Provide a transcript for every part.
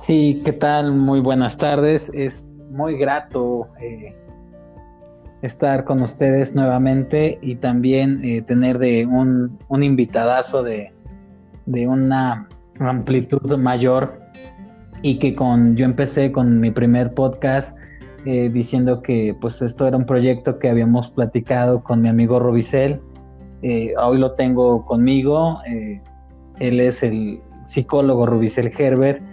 Sí, ¿qué tal? Muy buenas tardes. Es muy grato eh, estar con ustedes nuevamente y también eh, tener de un, un invitadazo de, una amplitud mayor y que con yo empecé con mi primer podcast eh, diciendo que pues esto era un proyecto que habíamos platicado con mi amigo Robicel. hoy lo tengo conmigo. él es el psicólogo Robicel Herbert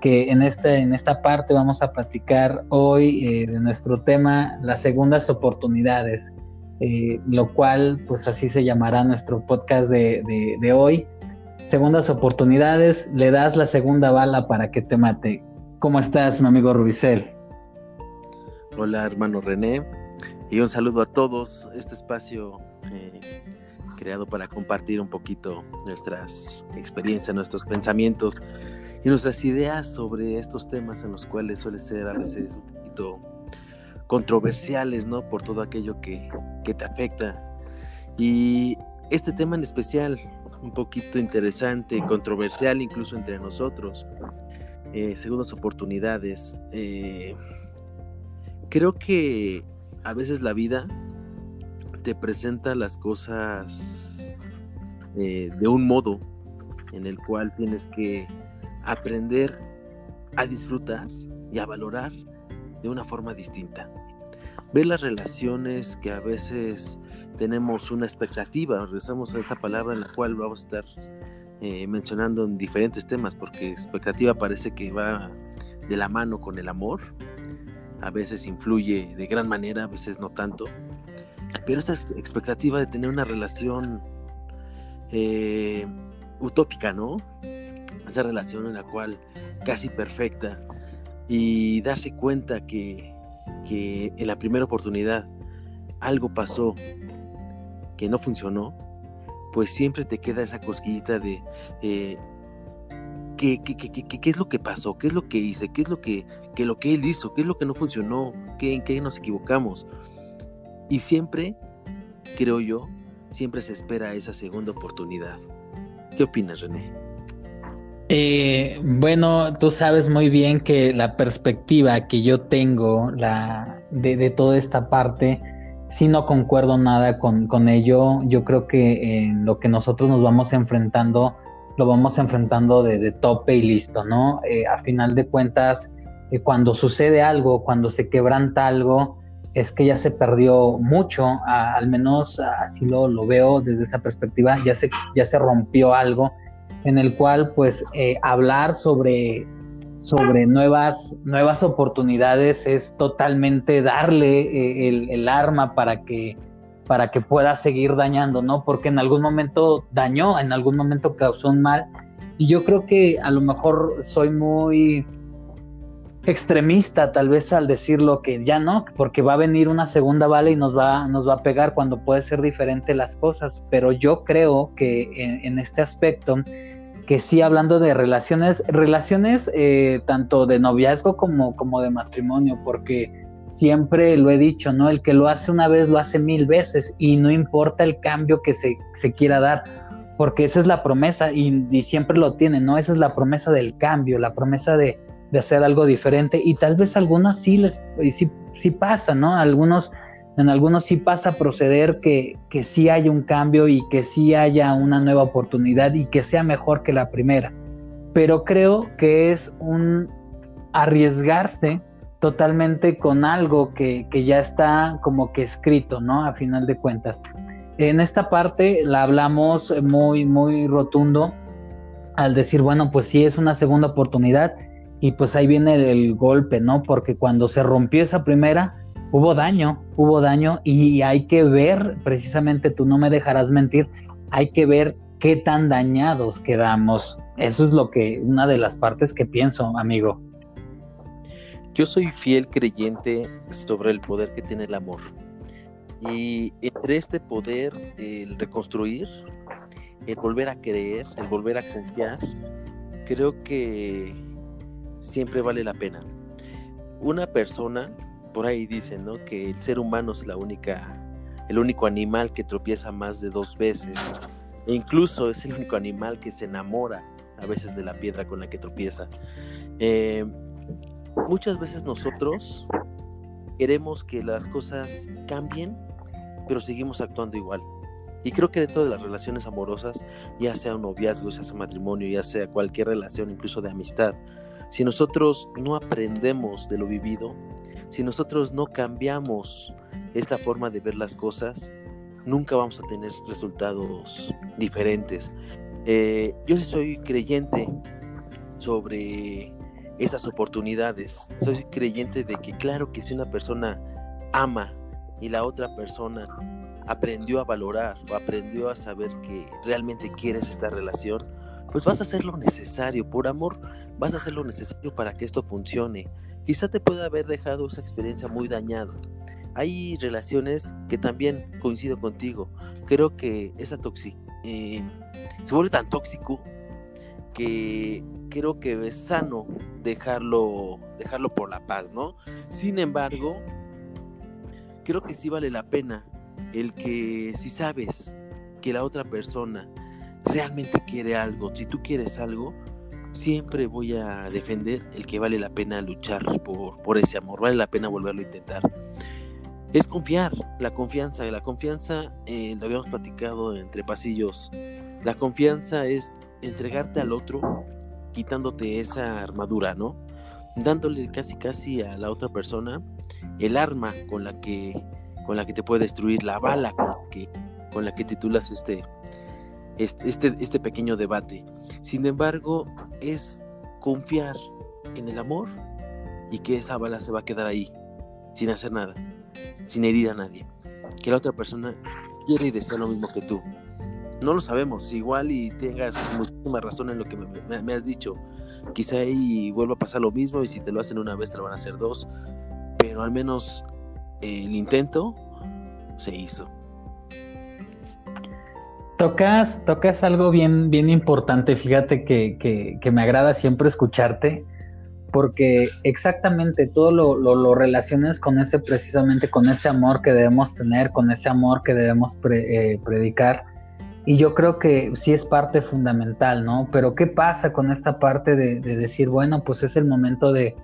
que en esta, en esta parte vamos a platicar hoy eh, de nuestro tema, las segundas oportunidades, eh, lo cual pues así se llamará nuestro podcast de, de, hoy. Segundas oportunidades, le das la segunda bala para que te mate. ¿Cómo estás, mi amigo Rubicel? Hola, hermano René, y un saludo a todos. Este espacio eh, creado para compartir un poquito nuestras experiencias, nuestros pensamientos y nuestras ideas sobre estos temas en los cuales suele ser a veces un poquito controversiales, ¿no? Por todo aquello que, te afecta. Y este tema en especial, un poquito interesante, controversial incluso entre nosotros, eh, segundas oportunidades. Eh, creo que a veces la vida te presenta las cosas eh, de un modo en el cual tienes que aprender a disfrutar y a valorar de una forma distinta. Ver las relaciones que a veces tenemos una expectativa, regresamos a esta palabra en la cual vamos a estar eh, mencionando en diferentes temas, porque expectativa parece que va de la mano con el amor, a veces influye de gran manera, a veces no tanto, pero esta expectativa de tener una relación eh, utópica, ¿no? Esa relación en la cual casi perfecta y darse cuenta que, que en la primera oportunidad algo pasó que no funcionó, pues siempre te queda esa cosquillita de eh, ¿qué, qué, es lo que pasó, qué es lo que hice, qué es lo que, que, lo que él hizo, qué es lo que no funcionó, ¿Qué, en qué nos equivocamos. Y siempre, creo yo, siempre se espera esa segunda oportunidad. ¿Qué opinas, René? Eh, bueno, tú sabes muy bien que la perspectiva que yo tengo la, de, toda esta parte, si no concuerdo nada con, con, ello. Yo creo que lo que nosotros nos vamos enfrentando, lo vamos enfrentando de, tope y listo, ¿no? Eh, a final de cuentas, eh, cuando sucede algo, cuando se quebranta algo, es que ya se perdió mucho, al menos así lo, lo veo desde esa perspectiva, ya se, ya se rompió algo en el cual pues eh, hablar sobre, sobre nuevas, nuevas oportunidades es totalmente darle eh, el, arma para que, para que pueda seguir dañando, ¿no? Porque en algún momento dañó, en algún momento causó un mal. Y yo creo que a lo mejor soy muy extremista tal vez al decirlo que ya no, porque va a venir una segunda bala y nos va, nos va a pegar cuando puede ser diferente las cosas, pero yo creo que en este aspecto que sí hablando de relaciones, relaciones eh, tanto de noviazgo como, como de matrimonio, porque siempre lo he dicho, ¿no? El que lo hace una vez lo hace mil veces y no importa el cambio que se, quiera dar, porque esa es la promesa y, siempre lo tiene, ¿no? Esa es la promesa del cambio, la promesa de, de hacer algo diferente y tal vez algunas sí les sí, sí pasa, ¿no? Algunos en algunos sí pasa a proceder que, que sí haya un cambio y que sí haya una nueva oportunidad y que sea mejor que la primera. Pero creo que es un arriesgarse totalmente con algo que, que ya está como que escrito, ¿no? A final de cuentas. En esta parte la hablamos muy, muy rotundo al decir, bueno, pues sí es una segunda oportunidad y pues ahí viene el golpe, ¿no? Porque cuando se rompió esa primera, hubo daño, hubo daño y hay que ver, precisamente tú no me dejarás mentir, hay que ver qué tan dañados quedamos. Eso es lo que, una de las partes que pienso, amigo. Yo soy fiel creyente sobre el poder que tiene el amor. Y entre este poder, el reconstruir, el volver a creer, el volver a confiar, creo que siempre vale la pena. Una persona por ahí dicen, ¿no? Que el ser humano es la única, el único animal que tropieza más de dos veces. E incluso es el único animal que se enamora a veces de la piedra con la que tropieza. Eh, muchas veces nosotros queremos que las cosas cambien, pero seguimos actuando igual. Y creo que dentro de las relaciones amorosas, ya sea un noviazgo, ya sea un matrimonio, ya sea cualquier relación, incluso de amistad, si nosotros no aprendemos de lo vivido, si nosotros no cambiamos esta forma de ver las cosas, nunca vamos a tener resultados diferentes. Eh, yo sí soy creyente sobre estas oportunidades. Soy creyente de que claro que si una persona ama y la otra persona aprendió a valorar o aprendió a saber que realmente quieres esta relación, pues vas a hacer lo necesario. Por amor, vas a hacer lo necesario para que esto funcione. Quizá te pueda haber dejado esa experiencia muy dañada. Hay relaciones que también coincido contigo. Creo que esa toxicidad eh, se vuelve tan tóxico que creo que es sano dejarlo, dejarlo por la paz, ¿no? Sin embargo, creo que sí vale la pena el que si sabes que la otra persona realmente quiere algo, si tú quieres algo, siempre voy a defender el que vale la pena luchar por, por ese amor, vale la pena volverlo a intentar. Es confiar, la confianza, la confianza, eh, lo habíamos platicado entre pasillos, la confianza es entregarte al otro quitándote esa armadura, ¿no? Dándole casi casi a la otra persona el arma con la que con la que te puede destruir, la bala con la que, con la que titulas este, este, este, este pequeño debate. Sin embargo, es confiar en el amor y que esa bala se va a quedar ahí, sin hacer nada, sin herir a nadie. Que la otra persona quiere y desea lo mismo que tú. No lo sabemos, igual y tengas muchísima razón en lo que me, has dicho. Quizá ahí vuelva a pasar lo mismo y si te lo hacen una vez te lo van a hacer dos. Pero al menos el intento se hizo. Tocas, tocas algo bien, bien importante, fíjate que, que, me agrada siempre escucharte, porque exactamente todo lo, lo, relacionas con ese, precisamente con ese amor que debemos tener, con ese amor que debemos eh, predicar y yo creo que sí es parte fundamental, ¿no? Pero ¿qué pasa con esta parte de, decir, bueno, pues es el momento de,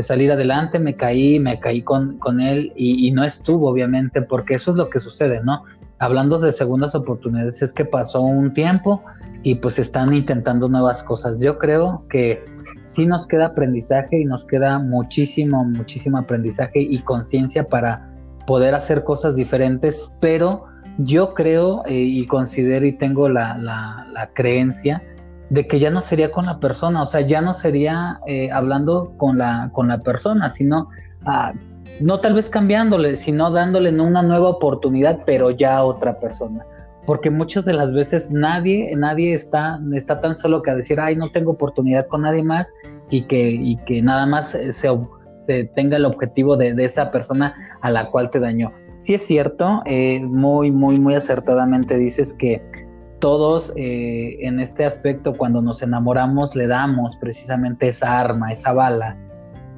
salir adelante, me caí, me caí con, con él y, no estuvo, obviamente, porque eso es lo que sucede, ¿no? Hablando de segundas oportunidades, es que pasó un tiempo y pues están intentando nuevas cosas. Yo creo que sí nos queda aprendizaje y nos queda muchísimo, muchísimo aprendizaje y conciencia para poder hacer cosas diferentes, pero yo creo eh, y considero y tengo la, la, creencia de que ya no sería con la persona, o sea, ya no sería eh, hablando con la, con la persona, sino ah, no tal vez cambiándole, sino dándole una nueva oportunidad, pero ya a otra persona. Porque muchas de las veces nadie, nadie está, está tan solo que a decir, ay, no tengo oportunidad con nadie más y que, y que nada más se, se tenga el objetivo de, esa persona a la cual te dañó sí es cierto, eh, muy, muy, muy acertadamente dices que todos eh, en este aspecto cuando nos enamoramos le damos precisamente esa arma, esa bala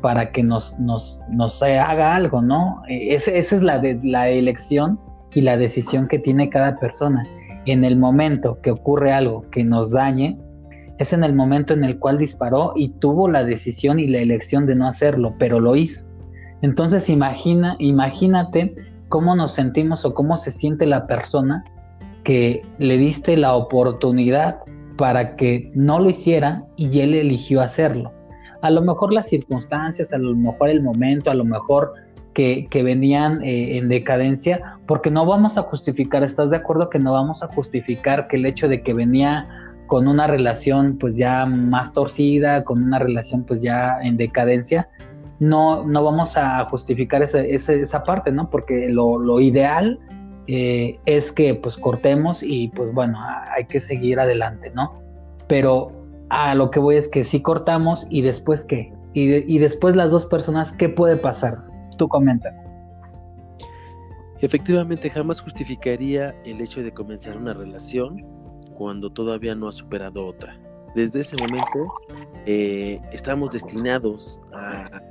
para que nos, nos, nos haga algo, ¿no? Eh, esa es la, de, la elección y la decisión que tiene cada persona. En el momento que ocurre algo que nos dañe, es en el momento en el cual disparó y tuvo la decisión y la elección de no hacerlo, pero lo hizo. Entonces imagina, imagínate cómo nos sentimos o cómo se siente la persona que le diste la oportunidad para que no lo hiciera y él eligió hacerlo. A lo mejor las circunstancias, a lo mejor el momento, a lo mejor que, venían eh, en decadencia, porque no vamos a justificar, ¿estás de acuerdo que no vamos a justificar que el hecho de que venía con una relación pues ya más torcida, con una relación pues ya en decadencia, no, no vamos a justificar esa parte, ¿no? Porque lo, ideal eh, es que pues cortemos y pues bueno, hay que seguir adelante, ¿no? Pero a lo que voy es que si cortamos y después qué? Y, y después las dos personas, ¿qué puede pasar? Tú comenta. Efectivamente, jamás justificaría el hecho de comenzar una relación cuando todavía no ha superado otra desde ese momento eh, estamos destinados a,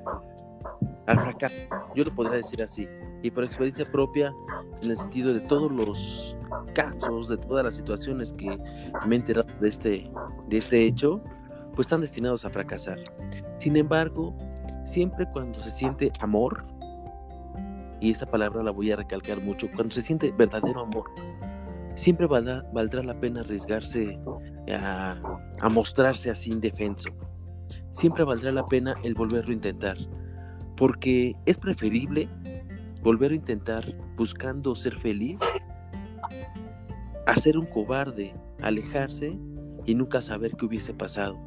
al fracaso. Yo lo podría decir así. Y por experiencia propia, en el sentido de todos los casos, de todas las situaciones que me he enterado de este, de este hecho, pues están destinados a fracasar. Sin embargo, siempre cuando se siente amor, y esta palabra la voy a recalcar mucho, cuando se siente verdadero amor, siempre valdrá, valdrá la pena arriesgarse a, a mostrarse así indefenso. Siempre valdrá la pena el volverlo a intentar, porque es preferible volver a intentar buscando ser feliz, hacer un cobarde, alejarse y nunca saber qué hubiese pasado.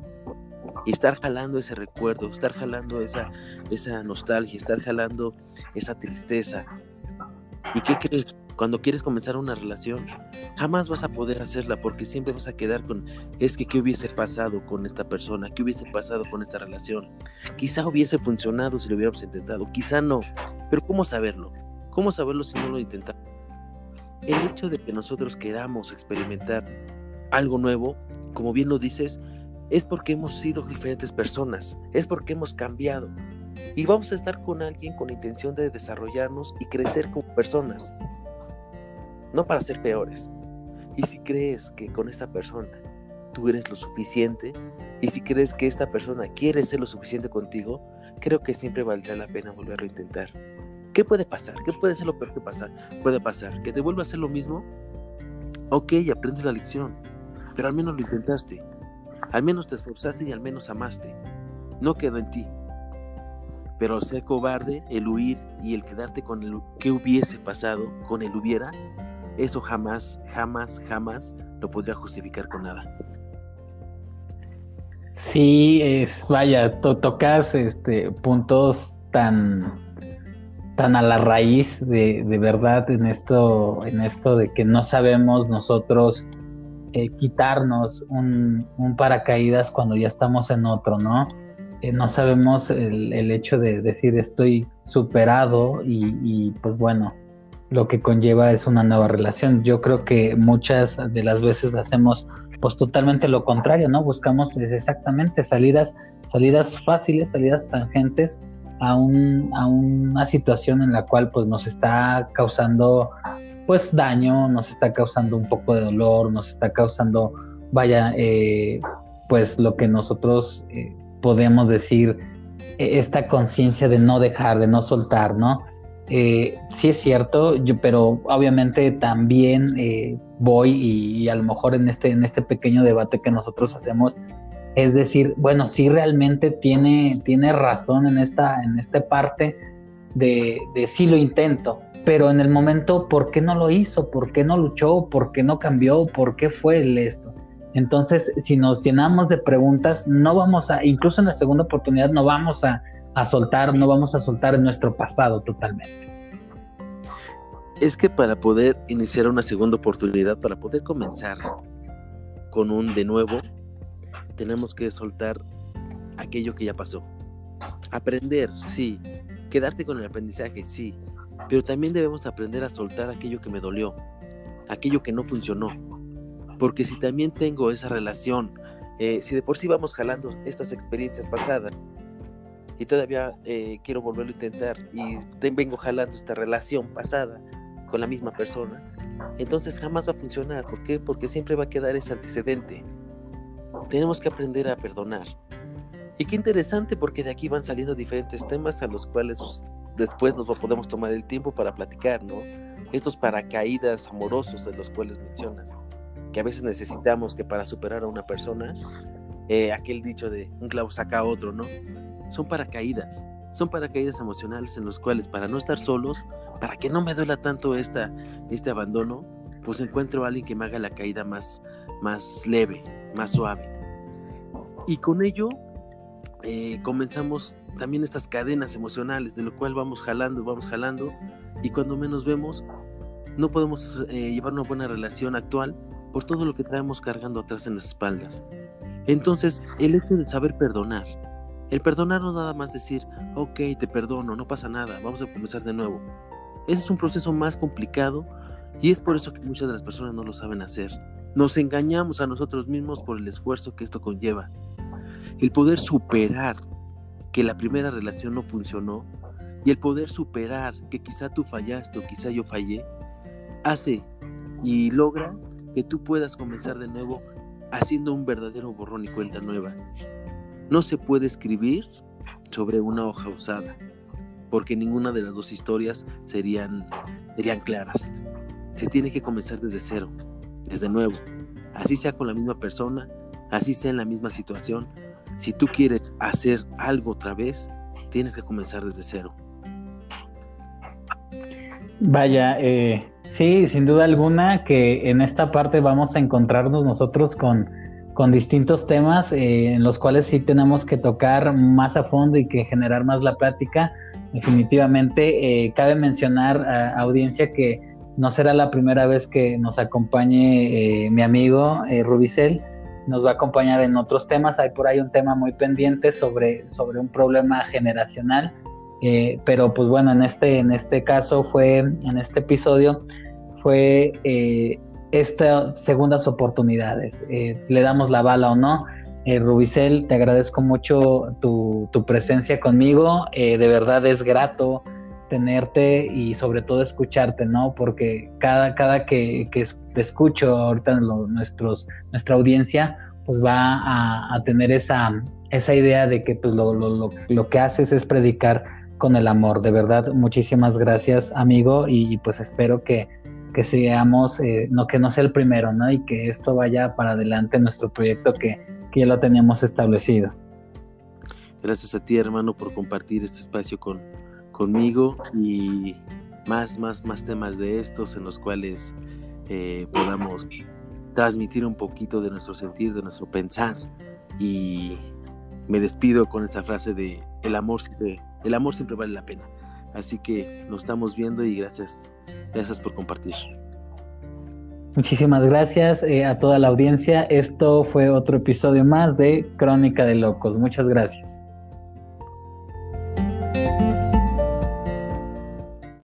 Y estar jalando ese recuerdo, estar jalando esa, esa nostalgia, estar jalando esa tristeza. ¿Y qué crees? Cuando quieres comenzar una relación, jamás vas a poder hacerla porque siempre vas a quedar con, es que qué hubiese pasado con esta persona, qué hubiese pasado con esta relación. Quizá hubiese funcionado si lo hubiéramos intentado, quizá no, pero ¿cómo saberlo? ¿Cómo saberlo si no lo intentamos? El hecho de que nosotros queramos experimentar algo nuevo, como bien lo dices, es porque hemos sido diferentes personas, es porque hemos cambiado. Y vamos a estar con alguien con la intención de desarrollarnos y crecer como personas no para ser peores. Y si crees que con esta persona tú eres lo suficiente, y si crees que esta persona quiere ser lo suficiente contigo, creo que siempre valdrá la pena volverlo a intentar. ¿Qué puede pasar? ¿Qué puede ser lo peor que pasar? Puede pasar que te vuelva a hacer lo mismo. Ok, aprendes la lección, pero al menos lo intentaste. Al menos te esforzaste y al menos amaste. No quedó en ti. Pero ser cobarde, el huir y el quedarte con el que hubiese pasado, con el hubiera, eso jamás, jamás, jamás lo podría justificar con nada. Sí, es, vaya, tocas este, puntos tan, tan a la raíz de, de, verdad en esto, en esto de que no sabemos nosotros eh, quitarnos un, un, paracaídas cuando ya estamos en otro, ¿no? Eh, no sabemos el, el, hecho de decir estoy superado y, y pues bueno, lo que conlleva es una nueva relación. Yo creo que muchas de las veces hacemos pues totalmente lo contrario, ¿no? Buscamos exactamente salidas, salidas fáciles, salidas tangentes a, un, a una situación en la cual pues nos está causando pues daño, nos está causando un poco de dolor, nos está causando, vaya, eh, pues lo que nosotros eh, podemos decir, e, esta conciencia de no dejar, de no soltar, ¿no? Eh, sí es cierto, yo, pero obviamente también eh, voy y, a lo mejor en este, en este pequeño debate que nosotros hacemos, es decir, bueno, sí realmente tiene, tiene razón en esta, en esta parte de, de sí lo intento, pero en el momento, ¿por qué no lo hizo? ¿Por qué no luchó? ¿Por qué no cambió? ¿Por qué fue el esto? Entonces, si nos llenamos de preguntas, no vamos a, incluso en la segunda oportunidad, no vamos a, a soltar, no vamos a soltar nuestro pasado totalmente. Es que para poder iniciar una segunda oportunidad, para poder comenzar con un de nuevo, tenemos que soltar aquello que ya pasó. Aprender, sí. Quedarte con el aprendizaje, sí. Pero también debemos aprender a soltar aquello que me dolió, aquello que no funcionó. Porque si también tengo esa relación, eh, si de por sí vamos jalando estas experiencias pasadas, y todavía eh, quiero volverlo a intentar y vengo jalando esta relación pasada con la misma persona, entonces jamás va a funcionar. ¿Por qué? Porque siempre va a quedar ese antecedente. Tenemos que aprender a perdonar. Y qué interesante porque de aquí van saliendo diferentes temas a los cuales pues, después nos podemos tomar el tiempo para platicar, ¿no? Estos paracaídas amorosos de los cuales mencionas, que a veces necesitamos que para superar a una persona, eh, aquel dicho de un clavo saca a otro, ¿no? Son paracaídas, son paracaídas emocionales en los cuales para no estar solos, para que no me duela tanto esta, este abandono, pues encuentro a alguien que me haga la caída más, más leve, más suave. Y con ello eh, comenzamos también estas cadenas emocionales, de lo cual vamos jalando, vamos jalando, y cuando menos vemos, no podemos eh, llevar una buena relación actual por todo lo que traemos cargando atrás en las espaldas. Entonces, el hecho de saber perdonar, el perdonar no nada más decir, ok, te perdono, no pasa nada, vamos a comenzar de nuevo. Ese es un proceso más complicado y es por eso que muchas de las personas no lo saben hacer. Nos engañamos a nosotros mismos por el esfuerzo que esto conlleva. El poder superar que la primera relación no funcionó Y el poder superar que quizá tú fallaste o quizá yo fallé, hace y logra que tú puedas comenzar de nuevo haciendo un verdadero borrón y cuenta nueva. No se puede escribir sobre una hoja usada, porque ninguna de las dos historias serían, serían claras. Se tiene que comenzar desde cero, desde nuevo. Así sea con la misma persona, así sea en la misma situación. Si tú quieres hacer algo otra vez, tienes que comenzar desde cero. Vaya, eh, sí, sin duda alguna que en esta parte vamos a encontrarnos nosotros con, con distintos temas eh, en los cuales sí tenemos que tocar más a fondo y que generar más la plática. Definitivamente, eh, cabe mencionar a audiencia que no será la primera vez que nos acompañe mi amigo Rubicel nos va a acompañar en otros temas. Hay por ahí un tema muy pendiente sobre, sobre un problema generacional eh, pero pues bueno, en este, en este caso fue, en este episodio, fue eh, estas segundas oportunidades. Eh, le damos la bala o no. Rubicel, te agradezco mucho tu, presencia conmigo. de verdad es grato tenerte y sobre todo escucharte, ¿no? Porque cada, cada que, que te escucho ahorita nuestros, nuestra audiencia, pues va a, tener esa, esa idea de que pues, lo, lo, lo que haces es predicar con el amor. De verdad, muchísimas gracias, amigo, y pues espero que, que seamos, eh, no que no sea el primero, ¿no? Y que esto vaya para adelante nuestro proyecto que, que ya lo teníamos establecido. Gracias a ti, hermano, por compartir este espacio con, conmigo y más, más, más temas de estos en los cuales eh, podamos transmitir un poquito de nuestro sentir, de nuestro pensar. Y me despido con esa frase de el amor siempre el amor siempre vale la pena. Así que nos estamos viendo y gracias, gracias por compartir. Muchísimas gracias eh, a toda la audiencia. Esto fue otro episodio más de Crónica de Locos. Muchas gracias.